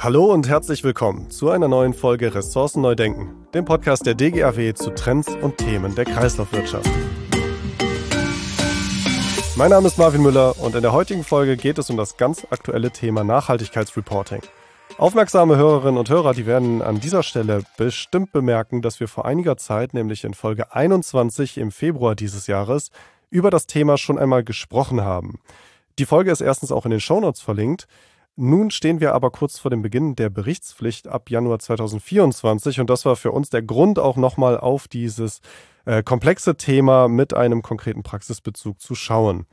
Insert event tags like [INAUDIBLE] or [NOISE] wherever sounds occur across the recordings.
Hallo und herzlich willkommen zu einer neuen Folge Ressourcen neu denken, dem Podcast der DGAW zu Trends und Themen der Kreislaufwirtschaft. Mein Name ist Marvin Müller und in der heutigen Folge geht es um das ganz aktuelle Thema Nachhaltigkeitsreporting. Aufmerksame Hörerinnen und Hörer, die werden an dieser Stelle bestimmt bemerken, dass wir vor einiger Zeit, nämlich in Folge 21 im Februar dieses Jahres, über das Thema schon einmal gesprochen haben. Die Folge ist erstens auch in den Shownotes verlinkt. Nun stehen wir aber kurz vor dem Beginn der Berichtspflicht ab Januar 2024 und das war für uns der Grund, auch nochmal auf dieses äh, komplexe Thema mit einem konkreten Praxisbezug zu schauen.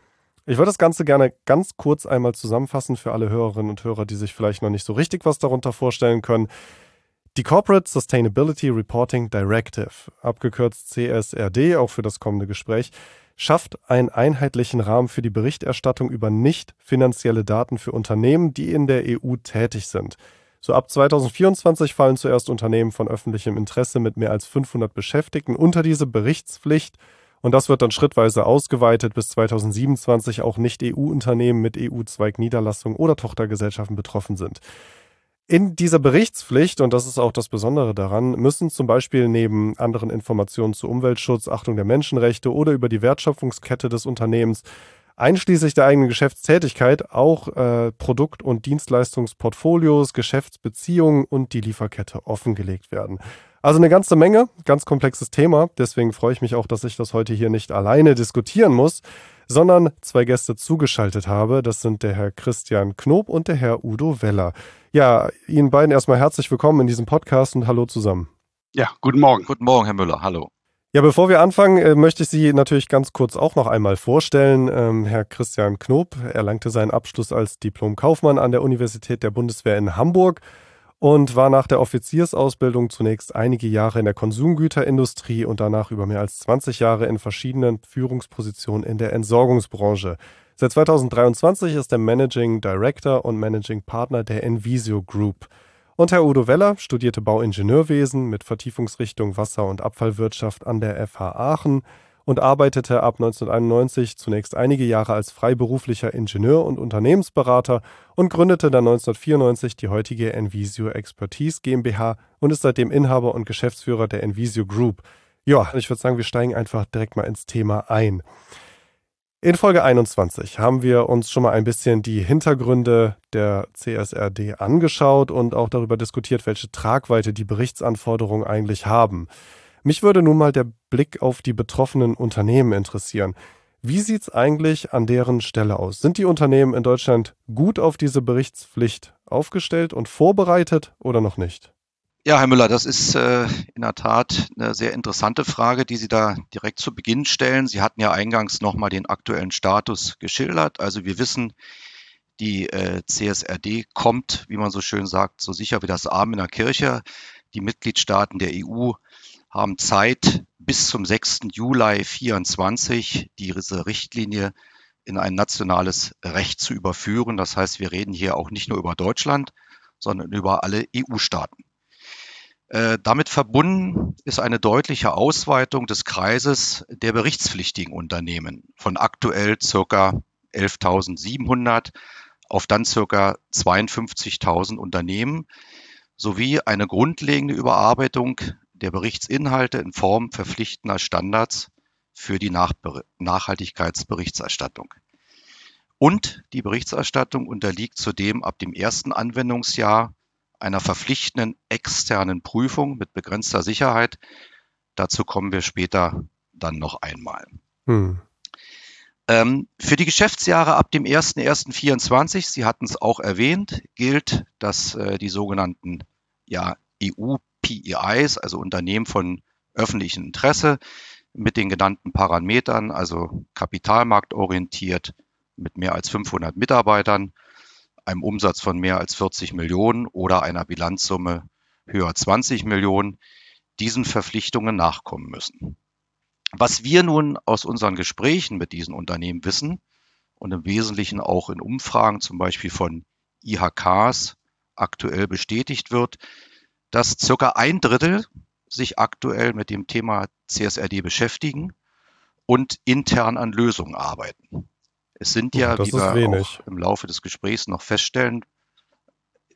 Ich würde das Ganze gerne ganz kurz einmal zusammenfassen für alle Hörerinnen und Hörer, die sich vielleicht noch nicht so richtig was darunter vorstellen können. Die Corporate Sustainability Reporting Directive, abgekürzt CSRD, auch für das kommende Gespräch, schafft einen einheitlichen Rahmen für die Berichterstattung über nicht finanzielle Daten für Unternehmen, die in der EU tätig sind. So ab 2024 fallen zuerst Unternehmen von öffentlichem Interesse mit mehr als 500 Beschäftigten unter diese Berichtspflicht und das wird dann schrittweise ausgeweitet bis 2027 auch nicht EU-Unternehmen mit EU-Zweigniederlassungen oder Tochtergesellschaften betroffen sind. In dieser Berichtspflicht, und das ist auch das Besondere daran, müssen zum Beispiel neben anderen Informationen zu Umweltschutz, Achtung der Menschenrechte oder über die Wertschöpfungskette des Unternehmens, einschließlich der eigenen Geschäftstätigkeit, auch äh, Produkt- und Dienstleistungsportfolios, Geschäftsbeziehungen und die Lieferkette offengelegt werden. Also eine ganze Menge, ganz komplexes Thema. Deswegen freue ich mich auch, dass ich das heute hier nicht alleine diskutieren muss, sondern zwei Gäste zugeschaltet habe. Das sind der Herr Christian Knob und der Herr Udo Weller. Ja, Ihnen beiden erstmal herzlich willkommen in diesem Podcast und hallo zusammen. Ja, guten Morgen. Guten Morgen, Herr Müller. Hallo. Ja, bevor wir anfangen, äh, möchte ich Sie natürlich ganz kurz auch noch einmal vorstellen. Ähm, Herr Christian Knob erlangte seinen Abschluss als Diplom-Kaufmann an der Universität der Bundeswehr in Hamburg und war nach der Offiziersausbildung zunächst einige Jahre in der Konsumgüterindustrie und danach über mehr als 20 Jahre in verschiedenen Führungspositionen in der Entsorgungsbranche. Seit 2023 ist er Managing Director und Managing Partner der Envisio Group. Und Herr Udo Weller studierte Bauingenieurwesen mit Vertiefungsrichtung Wasser- und Abfallwirtschaft an der FH Aachen und arbeitete ab 1991 zunächst einige Jahre als freiberuflicher Ingenieur und Unternehmensberater und gründete dann 1994 die heutige Envisio Expertise GmbH und ist seitdem Inhaber und Geschäftsführer der Envisio Group. Ja, ich würde sagen, wir steigen einfach direkt mal ins Thema ein. In Folge 21 haben wir uns schon mal ein bisschen die Hintergründe der CSRD angeschaut und auch darüber diskutiert, welche Tragweite die Berichtsanforderungen eigentlich haben. Mich würde nun mal der Blick auf die betroffenen Unternehmen interessieren. Wie sieht es eigentlich an deren Stelle aus? Sind die Unternehmen in Deutschland gut auf diese Berichtspflicht aufgestellt und vorbereitet oder noch nicht? Ja, Herr Müller, das ist äh, in der Tat eine sehr interessante Frage, die Sie da direkt zu Beginn stellen. Sie hatten ja eingangs nochmal den aktuellen Status geschildert. Also wir wissen, die äh, CSRD kommt, wie man so schön sagt, so sicher wie das Arm in der Kirche. Die Mitgliedstaaten der EU haben Zeit bis zum 6. Juli 2024 diese Richtlinie in ein nationales Recht zu überführen. Das heißt, wir reden hier auch nicht nur über Deutschland, sondern über alle EU-Staaten. Äh, damit verbunden ist eine deutliche Ausweitung des Kreises der berichtspflichtigen Unternehmen von aktuell circa 11.700 auf dann circa 52.000 Unternehmen sowie eine grundlegende Überarbeitung der Berichtsinhalte in Form verpflichtender Standards für die Nachhaltigkeitsberichterstattung. Und die Berichterstattung unterliegt zudem ab dem ersten Anwendungsjahr einer verpflichtenden externen Prüfung mit begrenzter Sicherheit. Dazu kommen wir später dann noch einmal. Hm. Ähm, für die Geschäftsjahre ab dem 01.01.24, Sie hatten es auch erwähnt, gilt, dass äh, die sogenannten ja, EU-PEIs, also Unternehmen von öffentlichem Interesse, mit den genannten Parametern, also kapitalmarktorientiert mit mehr als 500 Mitarbeitern, einem Umsatz von mehr als 40 Millionen oder einer Bilanzsumme höher 20 Millionen diesen Verpflichtungen nachkommen müssen. Was wir nun aus unseren Gesprächen mit diesen Unternehmen wissen und im Wesentlichen auch in Umfragen zum Beispiel von IHKs aktuell bestätigt wird, dass circa ein Drittel sich aktuell mit dem Thema CSRD beschäftigen und intern an Lösungen arbeiten. Es sind ja, das wie wir auch im Laufe des Gesprächs noch feststellen,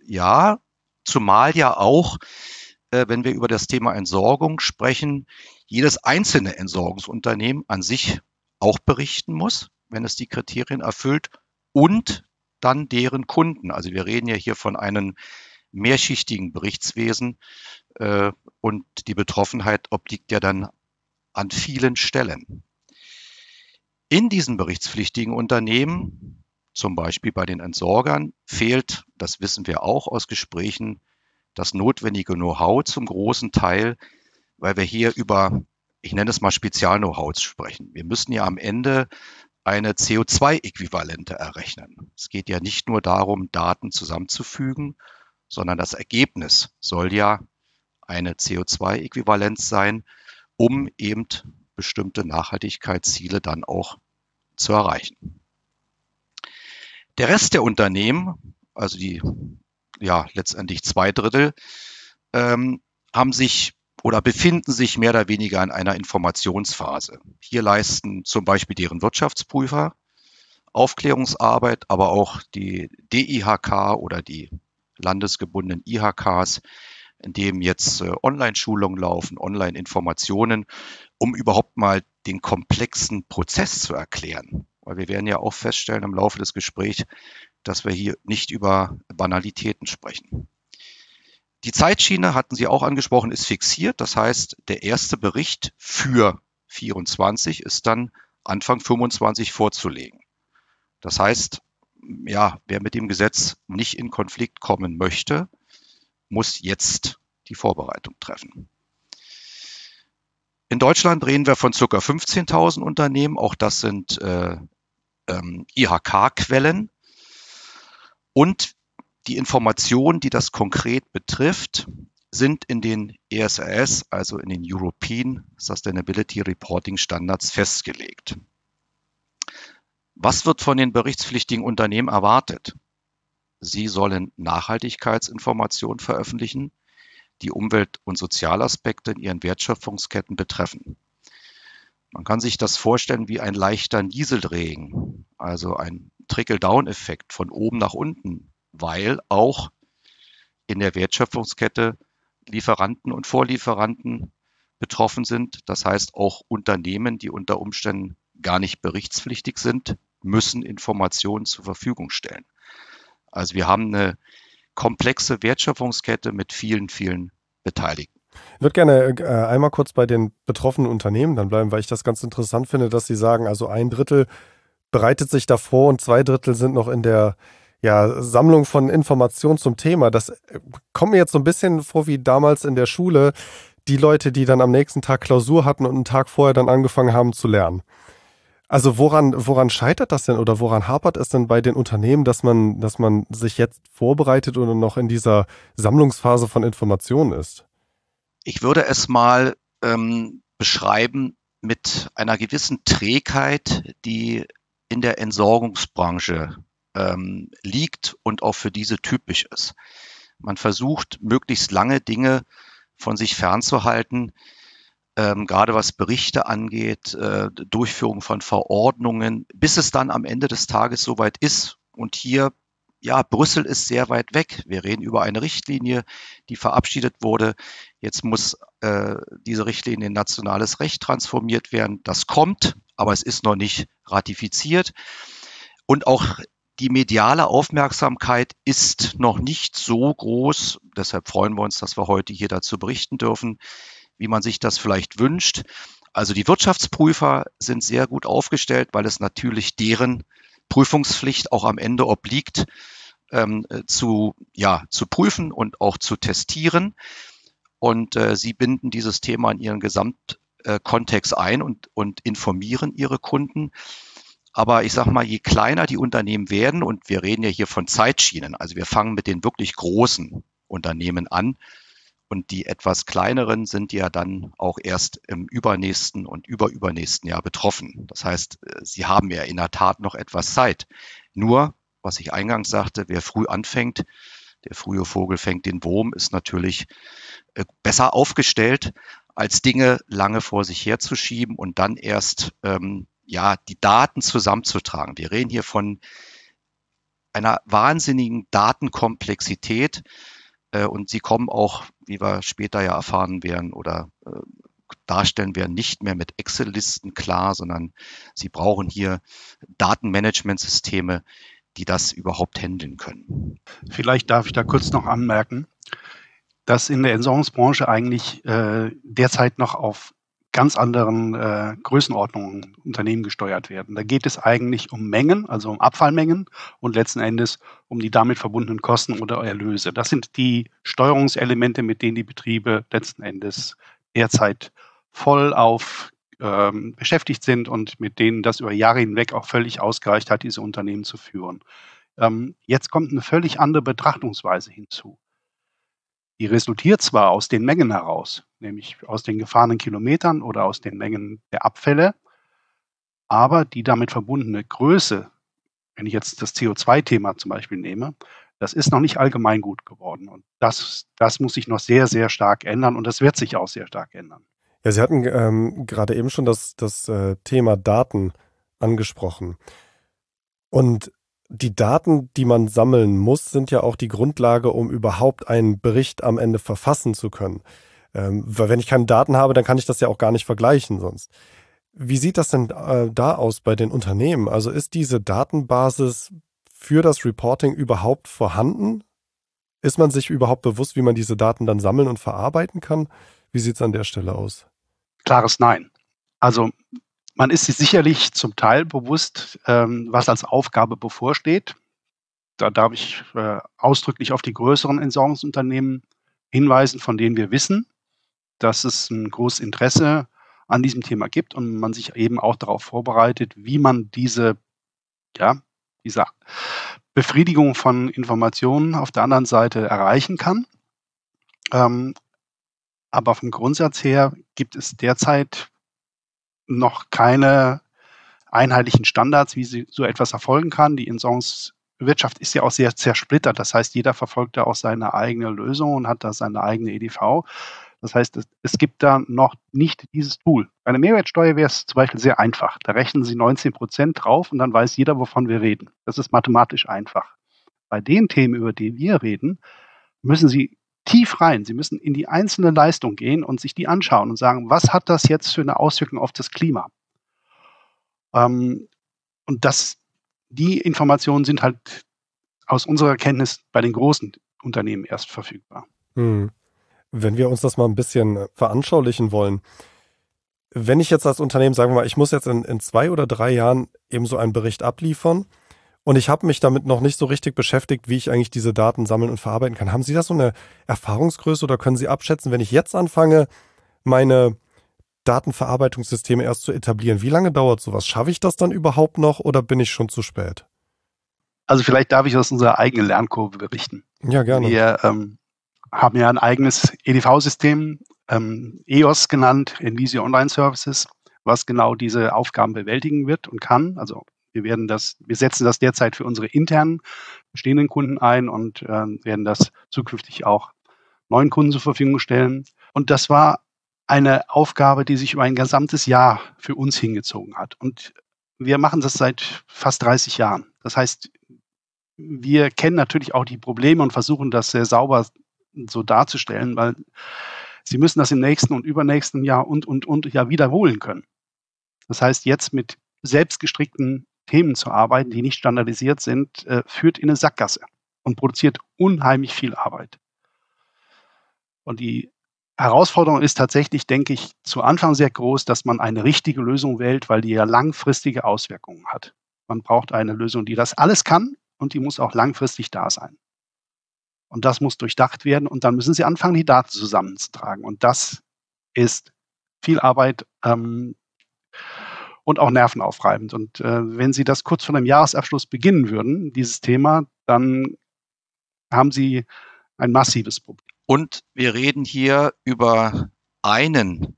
ja, zumal ja auch, äh, wenn wir über das Thema Entsorgung sprechen, jedes einzelne Entsorgungsunternehmen an sich auch berichten muss, wenn es die Kriterien erfüllt und dann deren Kunden. Also wir reden ja hier von einem mehrschichtigen Berichtswesen äh, und die Betroffenheit obliegt ja dann an vielen Stellen. In diesen berichtspflichtigen Unternehmen, zum Beispiel bei den Entsorgern, fehlt, das wissen wir auch aus Gesprächen, das notwendige Know-how zum großen Teil, weil wir hier über, ich nenne es mal Spezial-Know-hows sprechen. Wir müssen ja am Ende eine CO2-Äquivalente errechnen. Es geht ja nicht nur darum, Daten zusammenzufügen, sondern das Ergebnis soll ja eine CO2-Äquivalenz sein, um eben bestimmte Nachhaltigkeitsziele dann auch zu erreichen. Der Rest der Unternehmen, also die ja letztendlich zwei Drittel, ähm, haben sich oder befinden sich mehr oder weniger in einer Informationsphase. Hier leisten zum Beispiel deren Wirtschaftsprüfer Aufklärungsarbeit, aber auch die DIHK oder die landesgebundenen IHKs, in dem jetzt äh, Online-Schulungen laufen, Online-Informationen, um überhaupt mal den komplexen Prozess zu erklären. Weil wir werden ja auch feststellen im Laufe des Gesprächs, dass wir hier nicht über Banalitäten sprechen. Die Zeitschiene hatten Sie auch angesprochen, ist fixiert. Das heißt, der erste Bericht für 24 ist dann Anfang 25 vorzulegen. Das heißt, ja, wer mit dem Gesetz nicht in Konflikt kommen möchte, muss jetzt die Vorbereitung treffen. In Deutschland reden wir von ca. 15.000 Unternehmen. Auch das sind äh, ähm, IHK-Quellen. Und die Informationen, die das konkret betrifft, sind in den ESRS, also in den European Sustainability Reporting Standards festgelegt. Was wird von den berichtspflichtigen Unternehmen erwartet? Sie sollen Nachhaltigkeitsinformationen veröffentlichen, die Umwelt- und Sozialaspekte in ihren Wertschöpfungsketten betreffen. Man kann sich das vorstellen wie ein leichter Nieselregen, also ein Trickle-Down-Effekt von oben nach unten, weil auch in der Wertschöpfungskette Lieferanten und Vorlieferanten betroffen sind. Das heißt, auch Unternehmen, die unter Umständen gar nicht berichtspflichtig sind, müssen Informationen zur Verfügung stellen. Also wir haben eine komplexe Wertschöpfungskette mit vielen, vielen Beteiligten. Ich würde gerne äh, einmal kurz bei den betroffenen Unternehmen dann bleiben, weil ich das ganz interessant finde, dass Sie sagen, also ein Drittel bereitet sich davor und zwei Drittel sind noch in der ja, Sammlung von Informationen zum Thema. Das äh, kommt mir jetzt so ein bisschen vor wie damals in der Schule, die Leute, die dann am nächsten Tag Klausur hatten und einen Tag vorher dann angefangen haben zu lernen. Also woran, woran scheitert das denn oder woran hapert es denn bei den Unternehmen, dass man, dass man sich jetzt vorbereitet oder noch in dieser Sammlungsphase von Informationen ist? Ich würde es mal ähm, beschreiben mit einer gewissen Trägheit, die in der Entsorgungsbranche ähm, liegt und auch für diese typisch ist. Man versucht, möglichst lange Dinge von sich fernzuhalten, ähm, gerade was Berichte angeht, äh, Durchführung von Verordnungen, bis es dann am Ende des Tages soweit ist. Und hier, ja, Brüssel ist sehr weit weg. Wir reden über eine Richtlinie, die verabschiedet wurde. Jetzt muss äh, diese Richtlinie in nationales Recht transformiert werden. Das kommt, aber es ist noch nicht ratifiziert. Und auch die mediale Aufmerksamkeit ist noch nicht so groß. Deshalb freuen wir uns, dass wir heute hier dazu berichten dürfen wie man sich das vielleicht wünscht. Also die Wirtschaftsprüfer sind sehr gut aufgestellt, weil es natürlich deren Prüfungspflicht auch am Ende obliegt, ähm, zu, ja, zu prüfen und auch zu testieren. Und äh, sie binden dieses Thema in ihren Gesamtkontext äh, ein und, und informieren ihre Kunden. Aber ich sage mal, je kleiner die Unternehmen werden, und wir reden ja hier von Zeitschienen, also wir fangen mit den wirklich großen Unternehmen an, und die etwas kleineren sind ja dann auch erst im übernächsten und überübernächsten Jahr betroffen. Das heißt, äh, sie haben ja in der Tat noch etwas Zeit. Nur, was ich eingangs sagte, wer früh anfängt, der frühe Vogel fängt den Wurm, ist natürlich äh, besser aufgestellt, als Dinge lange vor sich herzuschieben und dann erst ähm, ja die Daten zusammenzutragen. Wir reden hier von einer wahnsinnigen Datenkomplexität Äh, und sie kommen auch, wie wir später ja erfahren werden oder äh, darstellen werden, nicht mehr mit Excel-Listen klar, sondern sie brauchen hier Datenmanagementsysteme, die das überhaupt handeln können. Vielleicht darf ich da kurz noch anmerken, dass in der Entsorgungsbranche eigentlich äh, derzeit noch auf ganz anderen äh, Größenordnungen Unternehmen gesteuert werden. Da geht es eigentlich um Mengen, also um Abfallmengen und letzten Endes um die damit verbundenen Kosten oder Erlöse. Das sind die Steuerungselemente, mit denen die Betriebe letzten Endes derzeit voll auf ähm, beschäftigt sind und mit denen das über Jahre hinweg auch völlig ausgereicht hat, diese Unternehmen zu führen. Ähm, jetzt kommt eine völlig andere Betrachtungsweise hinzu. Die resultiert zwar aus den Mengen heraus, nämlich aus den gefahrenen Kilometern oder aus den Mengen der Abfälle, aber die damit verbundene Größe, wenn ich jetzt das CO2-Thema zum Beispiel nehme, das ist noch nicht allgemein gut geworden. Und das, das muss sich noch sehr, sehr stark ändern und das wird sich auch sehr stark ändern. Ja, Sie hatten ähm, gerade eben schon das, das äh, Thema Daten angesprochen. Und die Daten, die man sammeln muss, sind ja auch die Grundlage, um überhaupt einen Bericht am Ende verfassen zu können. Ähm, weil wenn ich keine Daten habe, dann kann ich das ja auch gar nicht vergleichen sonst. Wie sieht das denn äh, da aus bei den Unternehmen? Also ist diese Datenbasis für das Reporting überhaupt vorhanden? Ist man sich überhaupt bewusst, wie man diese Daten dann sammeln und verarbeiten kann? Wie sieht es an der Stelle aus? Klares Nein. Also man ist sich sicherlich zum Teil bewusst, ähm, was als Aufgabe bevorsteht. Da darf ich äh, ausdrücklich auf die größeren Entsorgungsunternehmen hinweisen, von denen wir wissen, dass es ein großes Interesse an diesem Thema gibt und man sich eben auch darauf vorbereitet, wie man diese, ja, diese Befriedigung von Informationen auf der anderen Seite erreichen kann. Ähm, aber vom Grundsatz her gibt es derzeit noch keine einheitlichen Standards, wie so etwas erfolgen kann. Die Entsorgungswirtschaft ist ja auch sehr zersplittert. Das heißt, jeder verfolgt da auch seine eigene Lösung und hat da seine eigene EDV. Das heißt, es, es gibt da noch nicht dieses Tool. Bei einer Mehrwertsteuer wäre es zum Beispiel sehr einfach. Da rechnen Sie 19 Prozent drauf und dann weiß jeder, wovon wir reden. Das ist mathematisch einfach. Bei den Themen, über die wir reden, müssen Sie tief rein. Sie müssen in die einzelne Leistung gehen und sich die anschauen und sagen, was hat das jetzt für eine Auswirkung auf das Klima? Ähm, und das, die Informationen sind halt aus unserer Kenntnis bei den großen Unternehmen erst verfügbar. Hm. Wenn wir uns das mal ein bisschen veranschaulichen wollen, wenn ich jetzt als Unternehmen sagen wir mal, ich muss jetzt in, in zwei oder drei Jahren eben so einen Bericht abliefern und ich habe mich damit noch nicht so richtig beschäftigt, wie ich eigentlich diese Daten sammeln und verarbeiten kann. Haben Sie da so eine Erfahrungsgröße oder können Sie abschätzen, wenn ich jetzt anfange, meine Datenverarbeitungssysteme erst zu etablieren, wie lange dauert sowas? Schaffe ich das dann überhaupt noch oder bin ich schon zu spät? Also vielleicht darf ich aus unserer eigenen Lernkurve berichten. Ja, gerne. Wir ähm, haben ja ein eigenes EDV-System, ähm, EOS genannt, Envisio Online Services, was genau diese Aufgaben bewältigen wird und kann. Also wir werden das, wir setzen das derzeit für unsere internen bestehenden Kunden ein und äh, werden das zukünftig auch neuen Kunden zur Verfügung stellen. Und das war eine Aufgabe, die sich über ein gesamtes Jahr für uns hingezogen hat. Und wir machen das seit fast 30 Jahren. Das heißt, wir kennen natürlich auch die Probleme und versuchen das sehr sauber so darzustellen, weil sie müssen das im nächsten und übernächsten Jahr und, und, und ja wiederholen können. Das heißt, jetzt mit selbstgestrickten Themen zu arbeiten, die nicht standardisiert sind, äh, führt in eine Sackgasse und produziert unheimlich viel Arbeit. Und die Herausforderung ist tatsächlich, denke ich, zu Anfang sehr groß, dass man eine richtige Lösung wählt, weil die ja langfristige Auswirkungen hat. Man braucht eine Lösung, die das alles kann und die muss auch langfristig da sein. Und das muss durchdacht werden und dann müssen Sie anfangen, die Daten zusammenzutragen. Und das ist viel Arbeit, ähm, und auch nervenaufreibend. Und äh, wenn Sie das kurz vor dem Jahresabschluss beginnen würden, dieses Thema, dann haben Sie ein massives Problem. Und wir reden hier über einen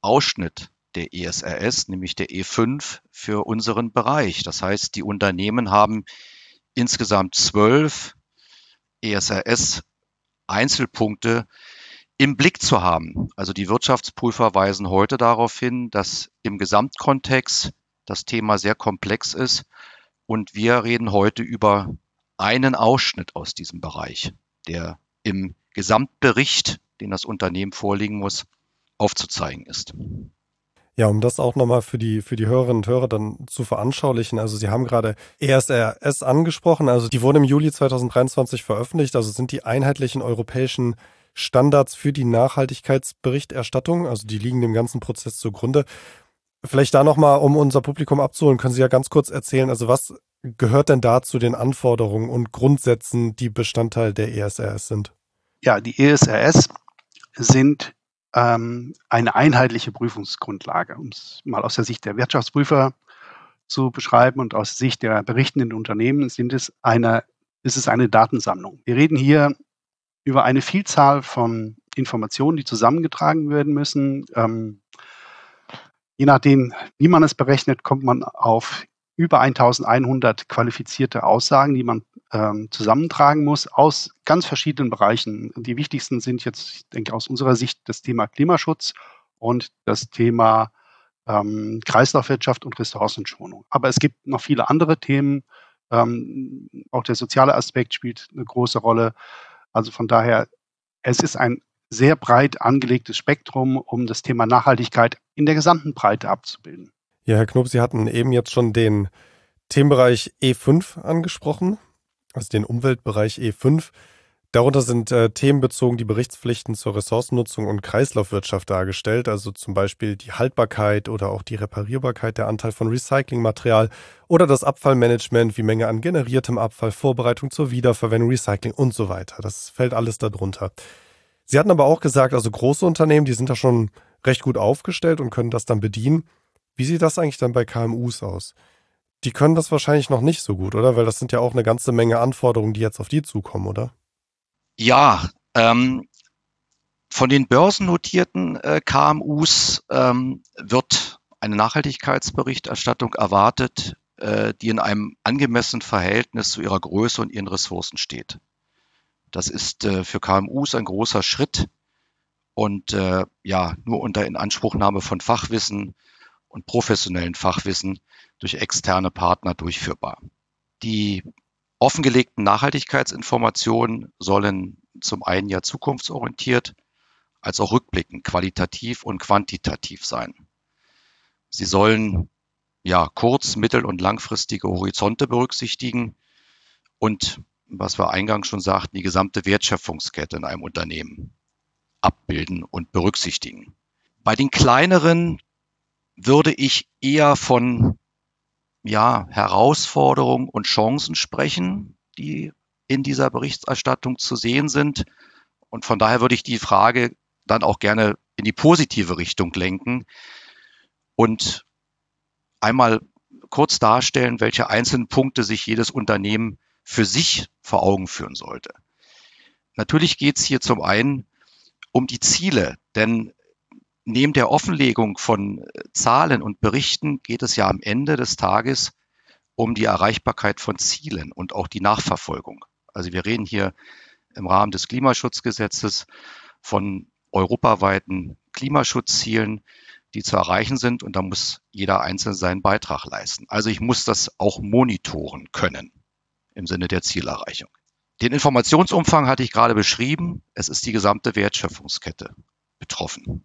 Ausschnitt der ESRS, nämlich der E5 für unseren Bereich. Das heißt, die Unternehmen haben insgesamt zwölf ESRS Einzelpunkte im Blick zu haben. Also die Wirtschaftsprüfer weisen heute darauf hin, dass im Gesamtkontext das Thema sehr komplex ist und wir reden heute über einen Ausschnitt aus diesem Bereich, der im Gesamtbericht, den das Unternehmen vorlegen muss, aufzuzeigen ist. Ja, um das auch nochmal für die, für die Hörerinnen und Hörer dann zu veranschaulichen. Also Sie haben gerade ESRS angesprochen. Also die wurden im Juli 2023 veröffentlicht. Also sind die einheitlichen europäischen Standards für die Nachhaltigkeitsberichterstattung. Also die liegen dem ganzen Prozess zugrunde. Vielleicht da nochmal, um unser Publikum abzuholen, können Sie ja ganz kurz erzählen, also was gehört denn da zu den Anforderungen und Grundsätzen, die Bestandteil der ESRS sind? Ja, die ESRS sind ähm, eine einheitliche Prüfungsgrundlage, um es mal aus der Sicht der Wirtschaftsprüfer zu beschreiben und aus Sicht der berichtenden Unternehmen sind es eine, ist es eine Datensammlung. Wir reden hier über eine Vielzahl von Informationen, die zusammengetragen werden müssen. Ähm, je nachdem, wie man es berechnet, kommt man auf über 1100 qualifizierte Aussagen, die man ähm, zusammentragen muss aus ganz verschiedenen Bereichen. Die wichtigsten sind jetzt, ich denke, aus unserer Sicht das Thema Klimaschutz und das Thema ähm, Kreislaufwirtschaft und Ressourcenschonung. Aber es gibt noch viele andere Themen. Ähm, auch der soziale Aspekt spielt eine große Rolle. Also von daher, es ist ein sehr breit angelegtes Spektrum, um das Thema Nachhaltigkeit in der gesamten Breite abzubilden. Ja, Herr Knob, Sie hatten eben jetzt schon den Themenbereich E5 angesprochen also den Umweltbereich E5. Darunter sind äh, themenbezogen die Berichtspflichten zur Ressourcennutzung und Kreislaufwirtschaft dargestellt, also zum Beispiel die Haltbarkeit oder auch die Reparierbarkeit, der Anteil von Recyclingmaterial oder das Abfallmanagement, wie Menge an generiertem Abfall, Vorbereitung zur Wiederverwendung, Recycling und so weiter. Das fällt alles darunter. Sie hatten aber auch gesagt, also große Unternehmen, die sind da schon recht gut aufgestellt und können das dann bedienen. Wie sieht das eigentlich dann bei KMUs aus? die können das wahrscheinlich noch nicht so gut, oder? Weil das sind ja auch eine ganze Menge Anforderungen, die jetzt auf die zukommen, oder? Ja, ähm, von den börsennotierten äh, KMUs ähm, wird eine Nachhaltigkeitsberichterstattung erwartet, äh, die in einem angemessenen Verhältnis zu ihrer Größe und ihren Ressourcen steht. Das ist äh, für KMUs ein großer Schritt und äh, ja, nur unter Inanspruchnahme von Fachwissen und professionellen Fachwissen durch externe Partner durchführbar. Die offengelegten Nachhaltigkeitsinformationen sollen zum einen ja zukunftsorientiert, als auch rückblickend qualitativ und quantitativ sein. Sie sollen ja kurz-, mittel- und langfristige Horizonte berücksichtigen und, was wir eingangs schon sagten, die gesamte Wertschöpfungskette in einem Unternehmen abbilden und berücksichtigen. Bei den kleineren würde ich eher von ja, Herausforderungen und Chancen sprechen, die in dieser Berichterstattung zu sehen sind. Und von daher würde ich die Frage dann auch gerne in die positive Richtung lenken und einmal kurz darstellen, welche einzelnen Punkte sich jedes Unternehmen für sich vor Augen führen sollte. Natürlich geht es hier zum einen um die Ziele, denn neben der Offenlegung von äh, Zahlen und Berichten geht es ja am Ende des Tages um die Erreichbarkeit von Zielen und auch die Nachverfolgung. Also wir reden hier im Rahmen des Klimaschutzgesetzes von europaweiten Klimaschutzzielen, die zu erreichen sind und da muss jeder Einzelne seinen Beitrag leisten. Also ich muss das auch monitoren können im Sinne der Zielerreichung. Den Informationsumfang hatte ich gerade beschrieben. Es ist die gesamte Wertschöpfungskette betroffen.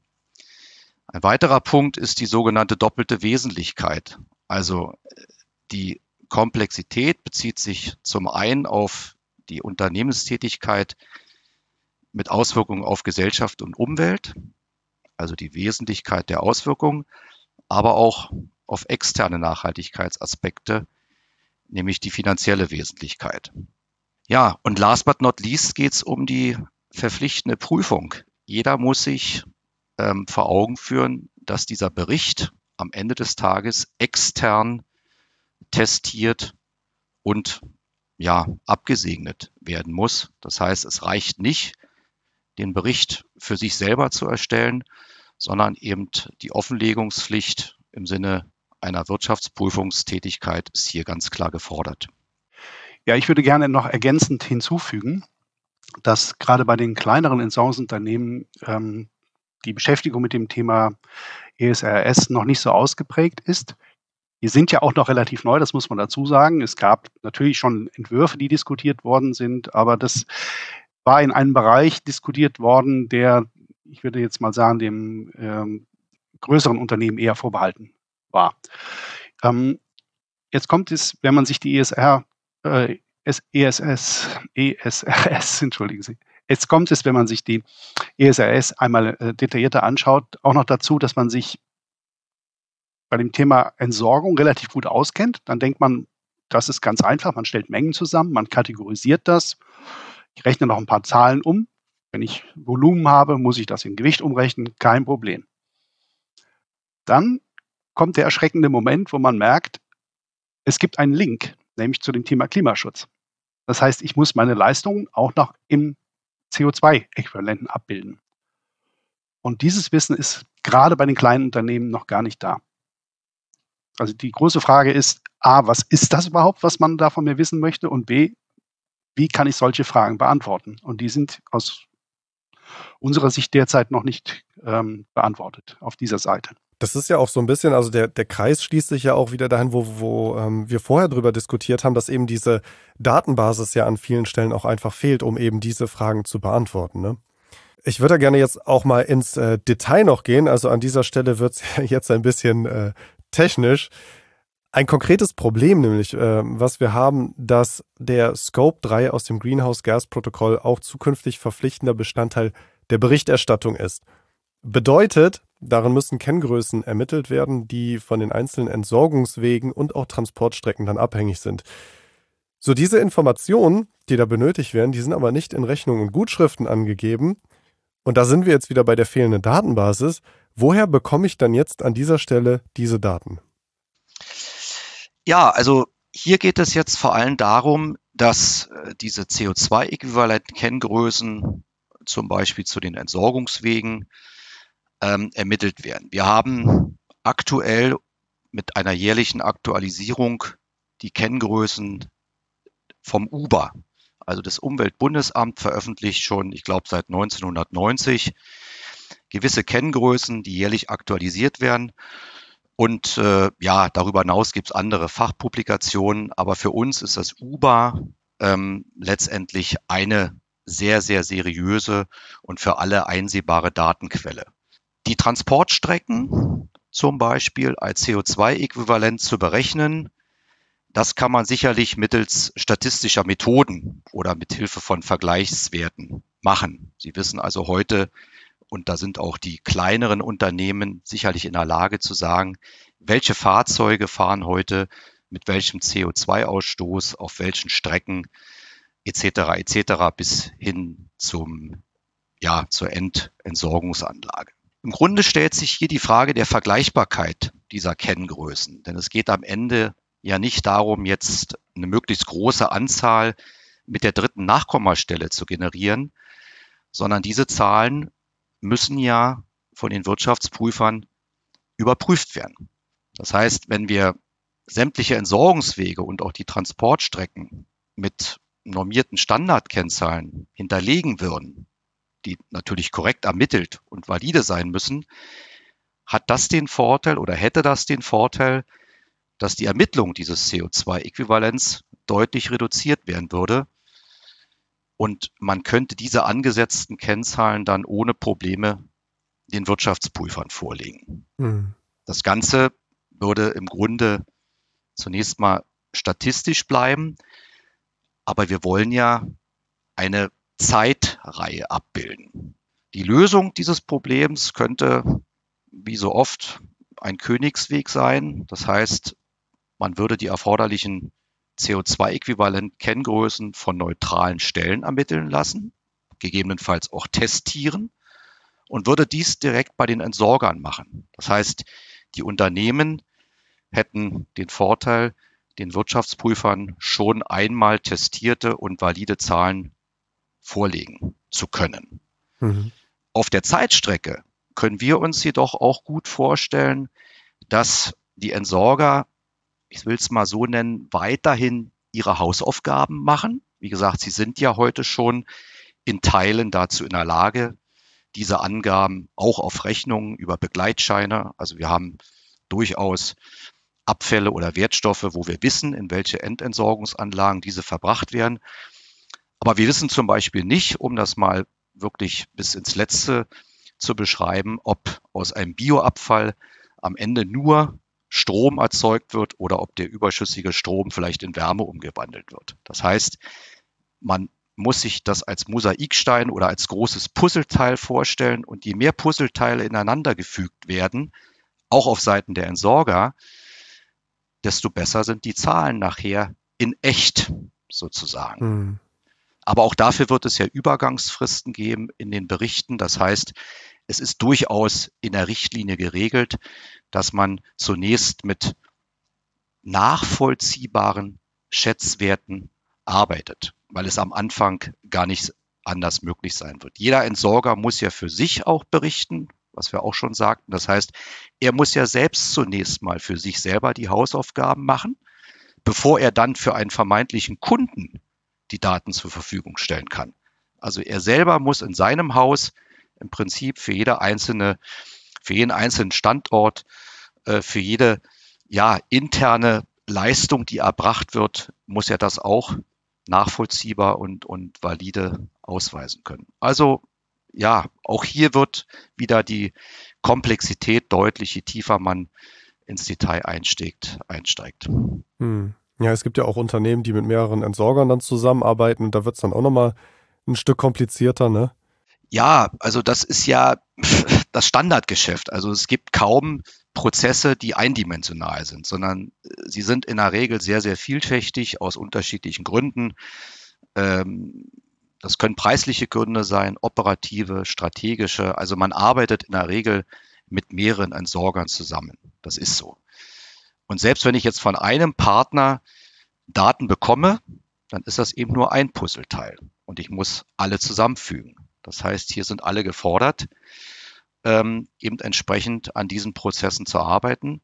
Ein weiterer Punkt ist die sogenannte doppelte Wesentlichkeit. Also die Komplexität bezieht sich zum einen auf die Unternehmenstätigkeit mit Auswirkungen auf Gesellschaft und Umwelt, also die Wesentlichkeit der Auswirkungen, aber auch auf externe Nachhaltigkeitsaspekte, nämlich die finanzielle Wesentlichkeit. Ja, und last but not least geht es um die verpflichtende Prüfung. Jeder muss sich ähm, vor Augen führen, dass dieser Bericht am Ende des Tages extern testiert und ja, abgesegnet werden muss. Das heißt, es reicht nicht, den Bericht für sich selber zu erstellen, sondern eben die Offenlegungspflicht im Sinne einer Wirtschaftsprüfungstätigkeit ist hier ganz klar gefordert. Ja, ich würde gerne noch ergänzend hinzufügen, dass gerade bei den kleineren Entsorgungsunternehmen ähm, die Beschäftigung mit dem Thema ESRS noch nicht so ausgeprägt ist. Die sind ja auch noch relativ neu, das muss man dazu sagen. Es gab natürlich schon Entwürfe, die diskutiert worden sind, aber das war in einem Bereich diskutiert worden, der, ich würde jetzt mal sagen, dem ähm, größeren Unternehmen eher vorbehalten war. Ähm, jetzt kommt es, wenn man sich die ESR, äh, ESS, ESRS, [LAUGHS] entschuldigen Sie, Jetzt kommt es, wenn man sich die ESRS einmal äh, detaillierter anschaut, auch noch dazu, dass man sich bei dem Thema Entsorgung relativ gut auskennt. Dann denkt man, das ist ganz einfach. Man stellt Mengen zusammen, man kategorisiert das. Ich rechne noch ein paar Zahlen um. Wenn ich Volumen habe, muss ich das in Gewicht umrechnen. Kein Problem. Dann kommt der erschreckende Moment, wo man merkt, es gibt einen Link, nämlich zu dem Thema Klimaschutz. Das heißt, ich muss meine Leistungen auch noch im CO2-Äquivalenten abbilden. Und dieses Wissen ist gerade bei den kleinen Unternehmen noch gar nicht da. Also die große Frage ist, a, was ist das überhaupt, was man da von mir wissen möchte? Und b, wie kann ich solche Fragen beantworten? Und die sind aus unserer Sicht derzeit noch nicht ähm, beantwortet auf dieser Seite. Das ist ja auch so ein bisschen, also der, der Kreis schließt sich ja auch wieder dahin, wo, wo ähm, wir vorher drüber diskutiert haben, dass eben diese Datenbasis ja an vielen Stellen auch einfach fehlt, um eben diese Fragen zu beantworten. Ne? Ich würde da gerne jetzt auch mal ins äh, Detail noch gehen. Also an dieser Stelle wird es [LAUGHS] jetzt ein bisschen äh, technisch. Ein konkretes Problem nämlich, äh, was wir haben, dass der Scope 3 aus dem Greenhouse Gas Protokoll auch zukünftig verpflichtender Bestandteil der Berichterstattung ist. Bedeutet, Darin müssen Kenngrößen ermittelt werden, die von den einzelnen Entsorgungswegen und auch Transportstrecken dann abhängig sind. So diese Informationen, die da benötigt werden, die sind aber nicht in Rechnungen und Gutschriften angegeben. Und da sind wir jetzt wieder bei der fehlenden Datenbasis. Woher bekomme ich dann jetzt an dieser Stelle diese Daten? Ja, also hier geht es jetzt vor allem darum, dass äh, diese CO2-Äquivalent-Kenngrößen zum Beispiel zu den Entsorgungswegen ähm, ermittelt werden. Wir haben aktuell mit einer jährlichen Aktualisierung die Kenngrößen vom UBA, also das Umweltbundesamt veröffentlicht schon, ich glaube, seit 1990 gewisse Kenngrößen, die jährlich aktualisiert werden. Und äh, ja, darüber hinaus gibt es andere Fachpublikationen, aber für uns ist das UBA ähm, letztendlich eine sehr, sehr seriöse und für alle einsehbare Datenquelle. Die Transportstrecken zum Beispiel als CO2-Äquivalent zu berechnen, das kann man sicherlich mittels statistischer Methoden oder mit Hilfe von Vergleichswerten machen. Sie wissen also heute, und da sind auch die kleineren Unternehmen sicherlich in der Lage zu sagen, welche Fahrzeuge fahren heute mit welchem CO2-Ausstoß auf welchen Strecken etc. etc. bis hin zum ja zur Endentsorgungsanlage. Im Grunde stellt sich hier die Frage der Vergleichbarkeit dieser Kenngrößen, denn es geht am Ende ja nicht darum, jetzt eine möglichst große Anzahl mit der dritten Nachkommastelle zu generieren, sondern diese Zahlen müssen ja von den Wirtschaftsprüfern überprüft werden. Das heißt, wenn wir sämtliche Entsorgungswege und auch die Transportstrecken mit normierten Standardkennzahlen hinterlegen würden, die natürlich korrekt ermittelt und valide sein müssen, hat das den Vorteil oder hätte das den Vorteil, dass die Ermittlung dieses CO2-Äquivalents deutlich reduziert werden würde. Und man könnte diese angesetzten Kennzahlen dann ohne Probleme den Wirtschaftsprüfern vorlegen. Mhm. Das Ganze würde im Grunde zunächst mal statistisch bleiben, aber wir wollen ja eine Zeitreihe abbilden. Die Lösung dieses Problems könnte, wie so oft, ein Königsweg sein. Das heißt, man würde die erforderlichen CO2-Äquivalent-Kenngrößen von neutralen Stellen ermitteln lassen, gegebenenfalls auch testieren und würde dies direkt bei den Entsorgern machen. Das heißt, die Unternehmen hätten den Vorteil, den Wirtschaftsprüfern schon einmal testierte und valide Zahlen vorlegen zu können. Mhm. Auf der Zeitstrecke können wir uns jedoch auch gut vorstellen, dass die Entsorger, ich will es mal so nennen, weiterhin ihre Hausaufgaben machen. Wie gesagt, sie sind ja heute schon in Teilen dazu in der Lage, diese Angaben auch auf Rechnungen über Begleitscheine. Also wir haben durchaus Abfälle oder Wertstoffe, wo wir wissen, in welche Endentsorgungsanlagen diese verbracht werden. Aber wir wissen zum Beispiel nicht, um das mal wirklich bis ins Letzte zu beschreiben, ob aus einem Bioabfall am Ende nur Strom erzeugt wird oder ob der überschüssige Strom vielleicht in Wärme umgewandelt wird. Das heißt, man muss sich das als Mosaikstein oder als großes Puzzleteil vorstellen und je mehr Puzzleteile ineinander gefügt werden, auch auf Seiten der Entsorger, desto besser sind die Zahlen nachher in echt sozusagen. Mhm. Aber auch dafür wird es ja Übergangsfristen geben in den Berichten. Das heißt, es ist durchaus in der Richtlinie geregelt, dass man zunächst mit nachvollziehbaren Schätzwerten arbeitet, weil es am Anfang gar nicht anders möglich sein wird. Jeder Entsorger muss ja für sich auch berichten, was wir auch schon sagten. Das heißt, er muss ja selbst zunächst mal für sich selber die Hausaufgaben machen, bevor er dann für einen vermeintlichen Kunden die Daten zur Verfügung stellen kann. Also er selber muss in seinem Haus im Prinzip für jede einzelne, für jeden einzelnen Standort, äh, für jede ja, interne Leistung, die erbracht wird, muss er das auch nachvollziehbar und, und valide ausweisen können. Also ja, auch hier wird wieder die Komplexität deutlich, je tiefer man ins Detail einsteigt. einsteigt. Hm. Ja, es gibt ja auch Unternehmen, die mit mehreren Entsorgern dann zusammenarbeiten. Da wird es dann auch nochmal ein Stück komplizierter, ne? Ja, also das ist ja [LAUGHS] das Standardgeschäft. Also es gibt kaum Prozesse, die eindimensional sind, sondern äh, sie sind in der Regel sehr, sehr vielfältig aus unterschiedlichen Gründen. Ähm, das können preisliche Gründe sein, operative, strategische. Also man arbeitet in der Regel mit mehreren Entsorgern zusammen. Das ist so. Und selbst wenn ich jetzt von einem Partner Daten bekomme, dann ist das eben nur ein Puzzleteil und ich muss alle zusammenfügen. Das heißt, hier sind alle gefordert, ähm, eben entsprechend an diesen Prozessen zu arbeiten.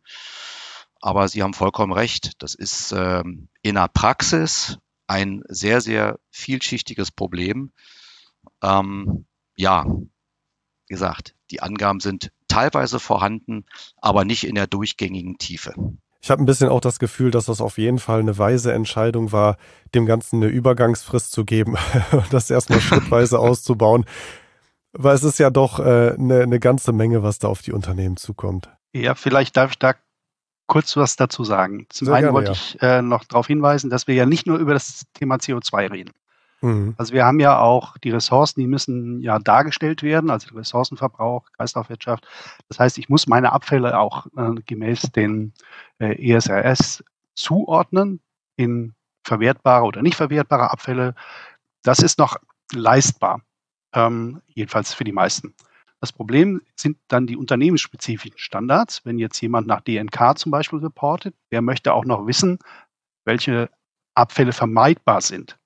Aber Sie haben vollkommen recht, das ist ähm, in der Praxis ein sehr, sehr vielschichtiges Problem. Ähm, ja, wie gesagt, die Angaben sind teilweise vorhanden, aber nicht in der durchgängigen Tiefe. Ich habe ein bisschen auch das Gefühl, dass das auf jeden Fall eine weise Entscheidung war, dem Ganzen eine Übergangsfrist zu geben [LAUGHS] und das erstmal schrittweise [LAUGHS] auszubauen. Weil es ist ja doch äh, eine, eine ganze Menge, was da auf die Unternehmen zukommt. Ja, vielleicht darf ich da kurz was dazu sagen. Zum Sehr einen gerne, wollte ja. ich äh, noch darauf hinweisen, dass wir ja nicht nur über das Thema CO2 reden. Mhm. Also wir haben ja auch die Ressourcen, die müssen ja dargestellt werden, also Ressourcenverbrauch, Kreislaufwirtschaft. Das heißt, ich muss meine Abfälle auch äh, gemäß den äh, ESRS zuordnen in verwertbare oder nicht verwertbare Abfälle. Das ist noch leistbar, ähm, jedenfalls für die meisten. Das Problem sind dann die unternehmensspezifischen Standards. Wenn jetzt jemand nach DNK zum Beispiel reportet, der möchte auch noch wissen, welche Abfälle vermeidbar sind.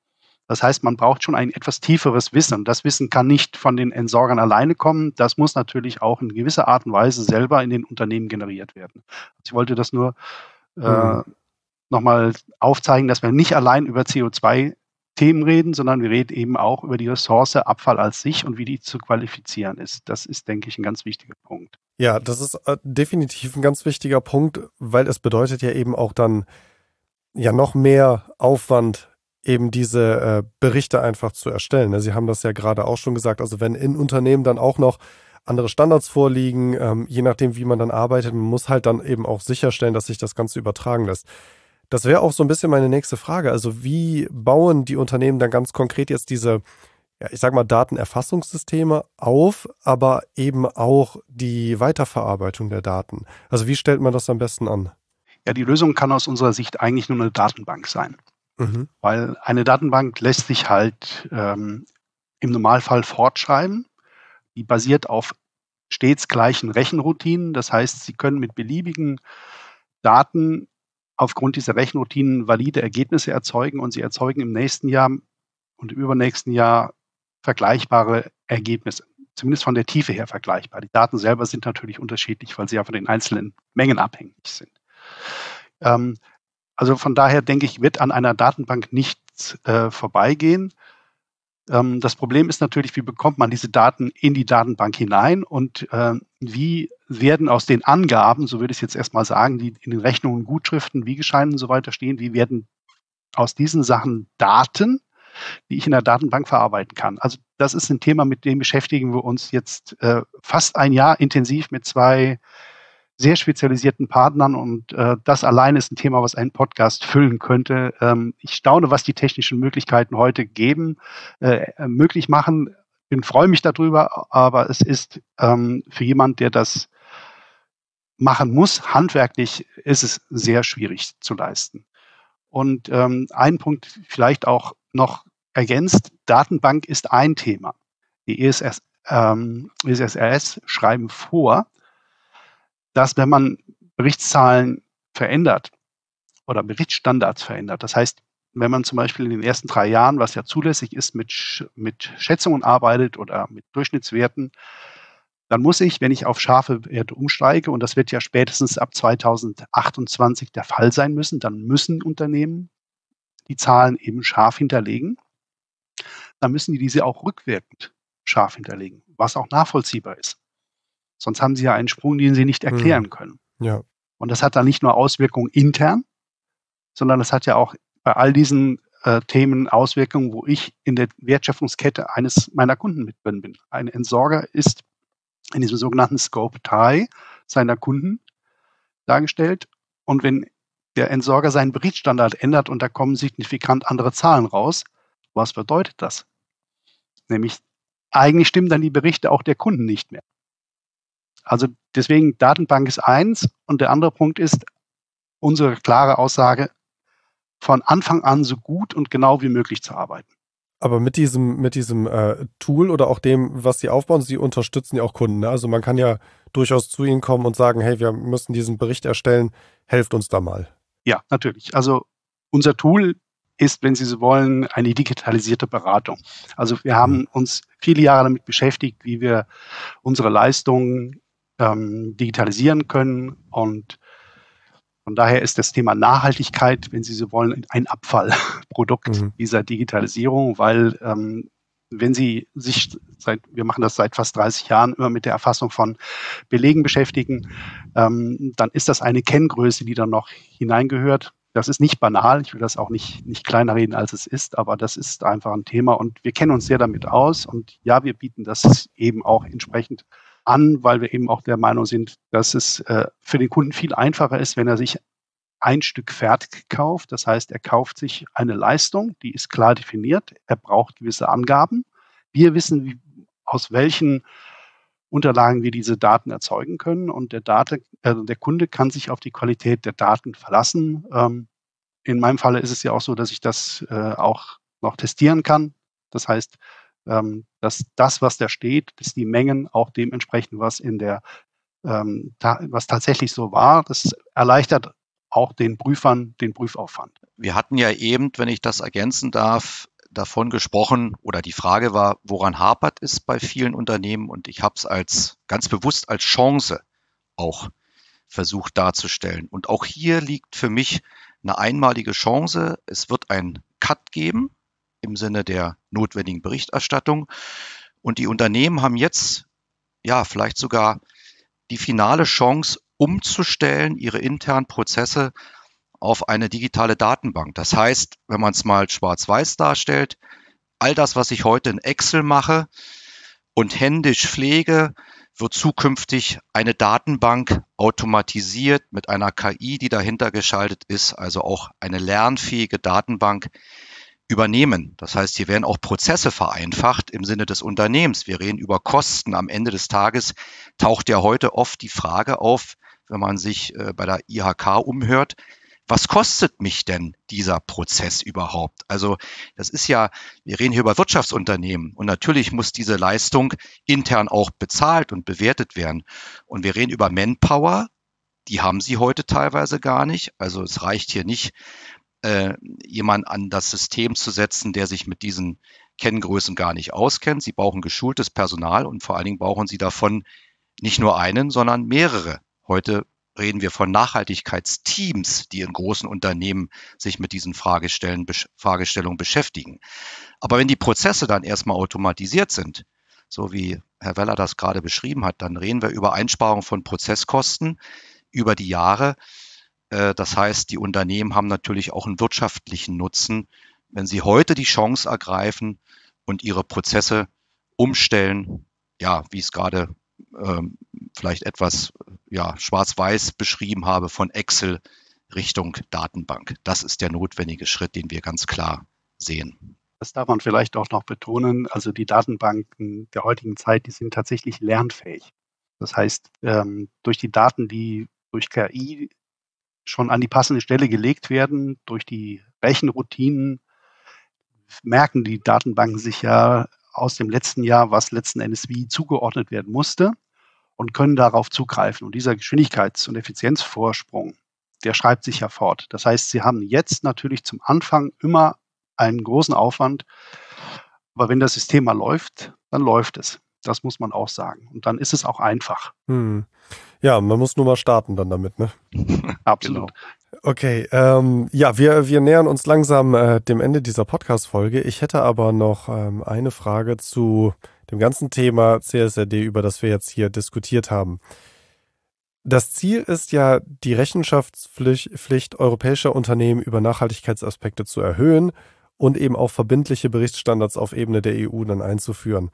Das heißt, man braucht schon ein etwas tieferes Wissen. Das Wissen kann nicht von den Entsorgern alleine kommen. Das muss natürlich auch in gewisser Art und Weise selber in den Unternehmen generiert werden. Ich wollte das nur äh, mhm. nochmal aufzeigen, dass wir nicht allein über CO2 Themen reden, sondern wir reden eben auch über die Ressource Abfall als sich und wie die zu qualifizieren ist. Das ist, denke ich, ein ganz wichtiger Punkt. Ja, das ist äh, definitiv ein ganz wichtiger Punkt, weil es bedeutet ja eben auch dann ja noch mehr Aufwand eben diese äh, Berichte einfach zu erstellen. Ne? Sie haben das ja gerade auch schon gesagt. Also wenn in Unternehmen dann auch noch andere Standards vorliegen, ähm, je nachdem, wie man dann arbeitet, man muss halt dann eben auch sicherstellen, dass sich das Ganze übertragen lässt. Das wäre auch so ein bisschen meine nächste Frage. Also wie bauen die Unternehmen dann ganz konkret jetzt diese, ja, ich sag mal, Datenerfassungssysteme auf, aber eben auch die Weiterverarbeitung der Daten? Also wie stellt man das am besten an? Ja, die Lösung kann aus unserer Sicht eigentlich nur eine Datenbank sein. Mhm. Weil eine Datenbank lässt sich halt ähm, im Normalfall fortschreiben. Die basiert auf stets gleichen Rechenroutinen. Das heißt, Sie können mit beliebigen Daten aufgrund dieser Rechenroutinen valide Ergebnisse erzeugen und Sie erzeugen im nächsten Jahr und im übernächsten Jahr vergleichbare Ergebnisse. Zumindest von der Tiefe her vergleichbar. Die Daten selber sind natürlich unterschiedlich, weil sie ja von den einzelnen Mengen abhängig sind. Ähm, also von daher denke ich, wird an einer Datenbank nichts äh, vorbeigehen. Ähm, das Problem ist natürlich, wie bekommt man diese Daten in die Datenbank hinein und äh, wie werden aus den Angaben, so würde ich es jetzt erstmal sagen, die in den Rechnungen, Gutschriften, Wiegescheinen und so weiter stehen, wie werden aus diesen Sachen Daten, die ich in der Datenbank verarbeiten kann. Also das ist ein Thema, mit dem beschäftigen wir uns jetzt äh, fast ein Jahr intensiv mit zwei sehr spezialisierten Partnern und äh, das allein ist ein Thema, was einen Podcast füllen könnte. Ähm, ich staune, was die technischen Möglichkeiten heute geben, äh, möglich machen. Bin freue mich darüber, aber es ist ähm, für jemand, der das machen muss, handwerklich ist es sehr schwierig zu leisten. Und ähm, ein Punkt vielleicht auch noch ergänzt, Datenbank ist ein Thema. Die ESS, ähm, ESSRS schreiben vor, dass wenn man Berichtszahlen verändert oder Berichtsstandards verändert, das heißt, wenn man zum Beispiel in den ersten drei Jahren, was ja zulässig ist, mit, mit Schätzungen arbeitet oder mit Durchschnittswerten, dann muss ich, wenn ich auf scharfe Werte umsteige, und das wird ja spätestens ab 2028 der Fall sein müssen, dann müssen Unternehmen die Zahlen eben scharf hinterlegen. Dann müssen die diese auch rückwirkend scharf hinterlegen, was auch nachvollziehbar ist. Sonst haben sie ja einen Sprung, den sie nicht erklären mhm. können. Ja. Und das hat dann nicht nur Auswirkungen intern, sondern das hat ja auch bei all diesen äh, Themen Auswirkungen, wo ich in der Wertschöpfungskette eines meiner Kunden mit drin bin. Ein Entsorger ist in diesem sogenannten Scope Tie seiner Kunden dargestellt. Und wenn der Entsorger seinen Berichtsstandard ändert und da kommen signifikant andere Zahlen raus, was bedeutet das? Nämlich, eigentlich stimmen dann die Berichte auch der Kunden nicht mehr. Also deswegen Datenbank ist eins und der andere Punkt ist unsere klare Aussage, von Anfang an so gut und genau wie möglich zu arbeiten. Aber mit diesem, mit diesem äh, Tool oder auch dem, was Sie aufbauen, Sie unterstützen ja auch Kunden. Ne? Also man kann ja durchaus zu Ihnen kommen und sagen, hey, wir müssen diesen Bericht erstellen, helft uns da mal. Ja, natürlich. Also unser Tool ist, wenn Sie so wollen, eine digitalisierte Beratung. Also wir haben mhm. uns viele Jahre damit beschäftigt, wie wir unsere Leistungen ähm, digitalisieren können. Und von daher ist das Thema Nachhaltigkeit, wenn Sie so wollen, ein Abfallprodukt mhm. dieser Digitalisierung, weil ähm, wenn Sie sich seit, wir machen das seit fast 30 Jahren immer mit der Erfassung von Belegen beschäftigen, ähm, dann ist das eine Kenngröße, die dann noch hineingehört. Das ist nicht banal, ich will das auch nicht, nicht kleiner reden, als es ist, aber das ist einfach ein Thema und wir kennen uns sehr damit aus und ja, wir bieten das eben auch entsprechend an, weil wir eben auch der Meinung sind, dass es äh, für den Kunden viel einfacher ist, wenn er sich ein Stück fertig kauft. Das heißt, er kauft sich eine Leistung, die ist klar definiert. Er braucht gewisse Angaben. Wir wissen, wie, aus welchen Unterlagen wir diese Daten erzeugen können und der, Date, äh, der Kunde kann sich auf die Qualität der Daten verlassen. Ähm, in meinem Falle ist es ja auch so, dass ich das äh, auch noch testieren kann. Das heißt, ähm, dass das, was da steht, dass die Mengen auch dementsprechend, was in der, ähm, ta was tatsächlich so war, das erleichtert auch den Prüfern den Prüfaufwand. Wir hatten ja eben, wenn ich das ergänzen darf, davon gesprochen oder die Frage war, woran hapert es bei vielen Unternehmen und ich habe es als ganz bewusst als Chance auch versucht darzustellen. Und auch hier liegt für mich eine einmalige Chance. Es wird ein Cut geben im Sinne der notwendigen Berichterstattung. Und die Unternehmen haben jetzt ja vielleicht sogar die finale Chance, umzustellen, ihre internen Prozesse auf eine digitale Datenbank. Das heißt, wenn man es mal schwarz-weiß darstellt, all das, was ich heute in Excel mache und händisch pflege, wird zukünftig eine Datenbank automatisiert mit einer KI, die dahinter geschaltet ist, also auch eine lernfähige Datenbank übernehmen. Das heißt, hier werden auch Prozesse vereinfacht im Sinne des Unternehmens. Wir reden über Kosten. Am Ende des Tages taucht ja heute oft die Frage auf, wenn man sich äh, bei der IHK umhört, was kostet mich denn dieser Prozess überhaupt? Also das ist ja, wir reden hier über Wirtschaftsunternehmen und natürlich muss diese Leistung intern auch bezahlt und bewertet werden. Und wir reden über Manpower, die haben sie heute teilweise gar nicht. Also es reicht hier nicht, äh, jemand an das System zu setzen, der sich mit diesen Kenngrößen gar nicht auskennt. Sie brauchen geschultes Personal und vor allen Dingen brauchen sie davon nicht nur einen, sondern mehrere. Heute reden wir von Nachhaltigkeitsteams, die in großen Unternehmen sich mit diesen Fragestellen, Fragestellungen beschäftigen. Aber wenn die Prozesse dann erstmal automatisiert sind, so wie Herr Weller das gerade beschrieben hat, dann reden wir über Einsparung von Prozesskosten über die Jahre. Äh, das heißt, die Unternehmen haben natürlich auch einen wirtschaftlichen Nutzen wenn Sie heute die Chance ergreifen und Ihre Prozesse umstellen, ja, wie ich es gerade ähm, vielleicht etwas ja, schwarz-weiß beschrieben habe, von Excel Richtung Datenbank. Das ist der notwendige Schritt, den wir ganz klar sehen. Das darf man vielleicht auch noch betonen. Also die Datenbanken der heutigen Zeit, die sind tatsächlich lernfähig. Das heißt, ähm, durch die Daten, die durch KI schon an die passende Stelle gelegt werden, durch die Rechenroutinen, merken die Datenbanken sich ja aus dem letzten Jahr, was letzten Endes wie zugeordnet werden musste und können darauf zugreifen. Und dieser Geschwindigkeits- und Effizienzvorsprung, der schreibt sich ja fort. Das heißt, Sie haben jetzt natürlich zum Anfang immer einen großen Aufwand, aber wenn das System mal läuft, dann läuft es. Das muss man auch sagen. Und dann ist es auch einfach. Hm. Ja, man muss nur mal starten dann damit, ne? [LAUGHS] Absolut. Genau. Okay, ähm, ja, wir, wir nähern uns langsam äh, dem Ende dieser Podcast-Folge. Ich hätte aber noch ähm, eine Frage zu dem ganzen Thema CSRD, über das wir jetzt hier diskutiert haben. Das Ziel ist ja, die Rechenschaftspflicht europäischer Unternehmen über Nachhaltigkeitsaspekte zu erhöhen und eben auch verbindliche Berichtsstandards auf Ebene der EU dann einzuführen.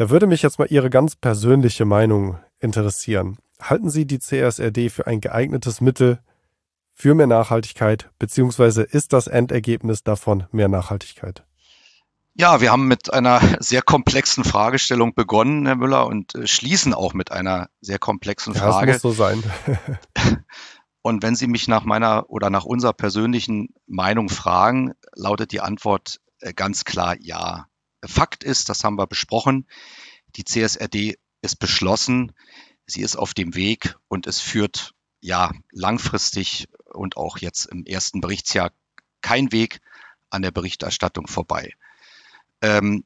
Da würde mich jetzt mal Ihre ganz persönliche Meinung interessieren. Halten Sie die CSRD für ein geeignetes Mittel für mehr Nachhaltigkeit, beziehungsweise ist das Endergebnis davon mehr Nachhaltigkeit? Ja, wir haben mit einer sehr komplexen Fragestellung begonnen, Herr Müller, und äh, schließen auch mit einer sehr komplexen ja, Frage. Das muss so sein. [LAUGHS] und wenn Sie mich nach meiner oder nach unserer persönlichen Meinung fragen, lautet die Antwort äh, ganz klar ja. Fakt ist, das haben wir besprochen, die CSRD ist beschlossen, sie ist auf dem Weg und es führt ja langfristig und auch jetzt im ersten Berichtsjahr kein Weg an der Berichterstattung vorbei. Ähm,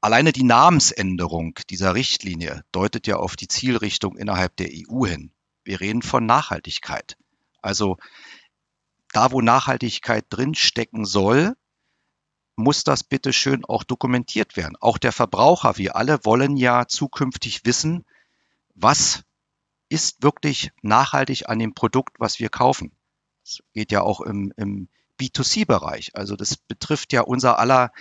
alleine die Namensänderung dieser Richtlinie deutet ja auf die Zielrichtung innerhalb der EU hin. Wir reden von Nachhaltigkeit. Also da, wo Nachhaltigkeit drinstecken soll, muss das bitte schön auch dokumentiert werden. Auch der Verbraucher, wir alle wollen ja zukünftig wissen, was ist wirklich nachhaltig an dem Produkt, was wir kaufen. Das geht ja auch im, im B2C-Bereich. Also das betrifft ja unser aller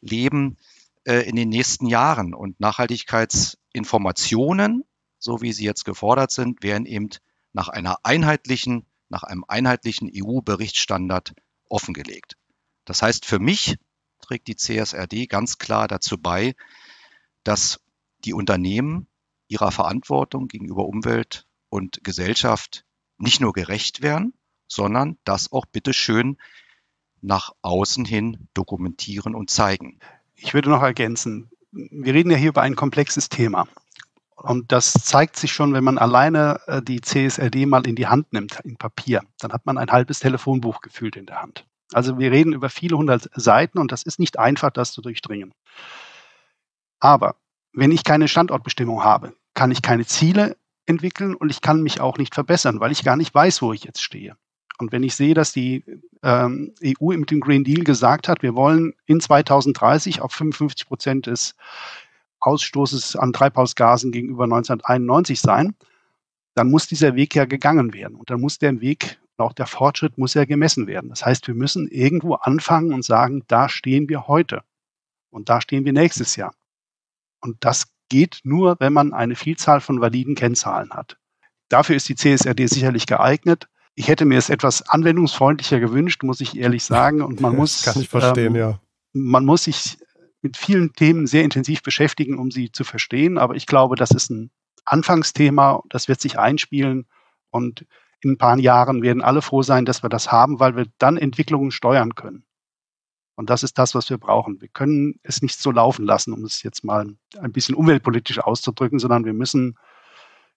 Leben äh, in den nächsten Jahren. Und Nachhaltigkeitsinformationen, so wie sie jetzt gefordert sind, werden eben nach einer einheitlichen, nach einem einheitlichen EU-Berichtsstandard offengelegt. Das heißt, für mich trägt die CSRD ganz klar dazu bei, dass die Unternehmen ihrer Verantwortung gegenüber Umwelt und Gesellschaft nicht nur gerecht werden, sondern das auch bitteschön nach außen hin dokumentieren und zeigen. Ich würde noch ergänzen, wir reden ja hier über ein komplexes Thema. Und das zeigt sich schon, wenn man alleine äh, die CSRD mal in die Hand nimmt, in Papier. Dann hat man ein halbes Telefonbuch gefühlt in der Hand. Also wir reden über viele hundert Seiten und das ist nicht einfach, das zu durchdringen. Aber wenn ich keine Standortbestimmung habe, kann ich keine Ziele entwickeln und ich kann mich auch nicht verbessern, weil ich gar nicht weiß, wo ich jetzt stehe. Und wenn ich sehe, dass die ähm, EU mit dem Green Deal gesagt hat, wir wollen in 2030 auf 55 Prozent des Ausstoßes an Treibhausgasen gegenüber 1991 sein, dann muss dieser Weg ja gegangen werden. Und dann muss der Weg, auch der Fortschritt muss ja gemessen werden. Das heißt, wir müssen irgendwo anfangen und sagen, da stehen wir heute. Und da stehen wir nächstes Jahr. Und das geht nur, wenn man eine Vielzahl von validen Kennzahlen hat. Dafür ist die CSRD sicherlich geeignet. Ich hätte mir es etwas anwendungsfreundlicher gewünscht, muss ich ehrlich sagen. Und man muss, kann ich verstehen, ähm, ja. Man muss sich mit vielen Themen sehr intensiv beschäftigen, um sie zu verstehen. Aber ich glaube, das ist ein Anfangsthema. Das wird sich einspielen. Und in ein paar Jahren werden alle froh sein, dass wir das haben, weil wir dann Entwicklungen steuern können. Und das ist das, was wir brauchen. Wir können es nicht so laufen lassen, um es jetzt mal ein bisschen umweltpolitisch auszudrücken, sondern wir müssen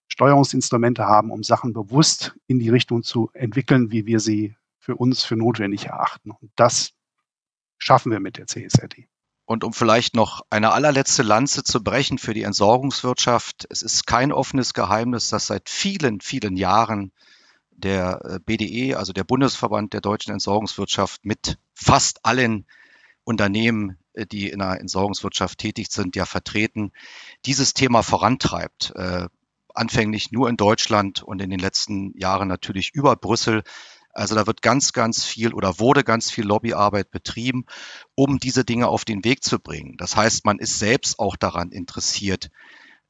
Steuerungsinstrumente haben, um Sachen bewusst in die Richtung zu entwickeln, wie wir sie für uns für notwendig erachten. Und das schaffen wir mit der CSRD. Und um vielleicht noch eine allerletzte Lanze zu brechen für die Entsorgungswirtschaft. Es ist kein offenes Geheimnis, dass seit vielen, vielen Jahren der äh, BDE, also der Bundesverband der deutschen Entsorgungswirtschaft, mit fast allen Unternehmen, äh, die in der Entsorgungswirtschaft tätig sind, ja vertreten, dieses Thema vorantreibt. Äh, anfänglich nur in Deutschland und in den letzten Jahren natürlich über Brüssel Also da wird ganz, ganz viel oder wurde ganz viel Lobbyarbeit betrieben, um diese Dinge auf den Weg zu bringen. Das heißt, man ist selbst auch daran interessiert,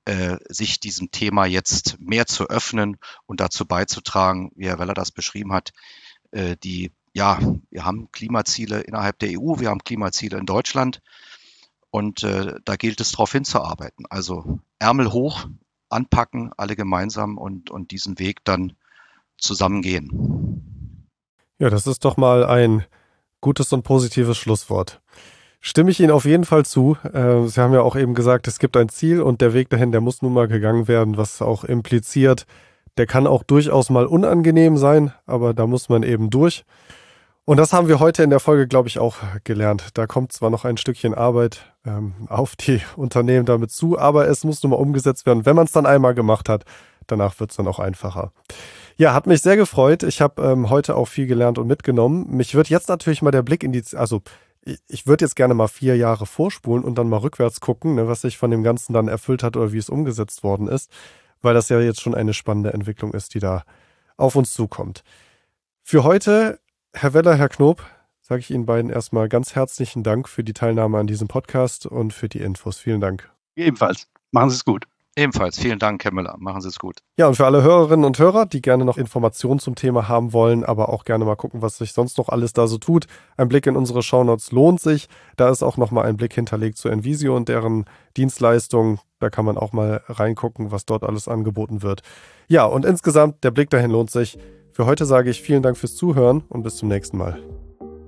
äh, sich diesem Thema jetzt mehr zu öffnen und dazu beizutragen, wie Herr Weller das beschrieben hat, äh, die, ja, wir haben Klimaziele innerhalb der EU, wir haben Klimaziele in Deutschland und äh, da gilt es darauf hinzuarbeiten. Also Ärmel hoch, anpacken, alle gemeinsam und, und diesen Weg dann zusammengehen. Ja, das ist doch mal ein gutes und positives Schlusswort. Stimme ich Ihnen auf jeden Fall zu. Äh, Sie haben ja auch eben gesagt, es gibt ein Ziel und der Weg dahin, der muss nun mal gegangen werden, was auch impliziert, der kann auch durchaus mal unangenehm sein, aber da muss man eben durch. Und das haben wir heute in der Folge, glaube ich, auch gelernt. Da kommt zwar noch ein Stückchen Arbeit ähm, auf die [LAUGHS] Unternehmen damit zu, aber es muss nun mal umgesetzt werden. Wenn man es dann einmal gemacht hat, danach wird es dann auch einfacher. Ja, hat mich sehr gefreut. Ich habe ähm, heute auch viel gelernt und mitgenommen. Mich wird jetzt natürlich mal der Blick in die, also ich würde jetzt gerne mal vier Jahre vorspulen und dann mal rückwärts gucken, ne, was sich von dem Ganzen dann erfüllt hat oder wie es umgesetzt worden ist, weil das ja jetzt schon eine spannende Entwicklung ist, die da auf uns zukommt. Für heute, Herr Weller, Herr Knob, sage ich Ihnen beiden erstmal ganz herzlichen Dank für die Teilnahme an diesem Podcast und für die Infos. Vielen Dank. Ebenfalls. Machen Sie es gut. Ebenfalls. Vielen Dank, Herr Müller. Machen Sie es gut. Ja, und für alle Hörerinnen und Hörer, die gerne noch Informationen zum Thema haben wollen, aber auch gerne mal gucken, was sich sonst noch alles da so tut, ein Blick in unsere Shownotes lohnt sich. Da ist auch nochmal ein Blick hinterlegt zu Envisio und deren Dienstleistungen. Da kann man auch mal reingucken, was dort alles angeboten wird. Ja, und insgesamt, der Blick dahin lohnt sich. Für heute sage ich vielen Dank fürs Zuhören und bis zum nächsten Mal.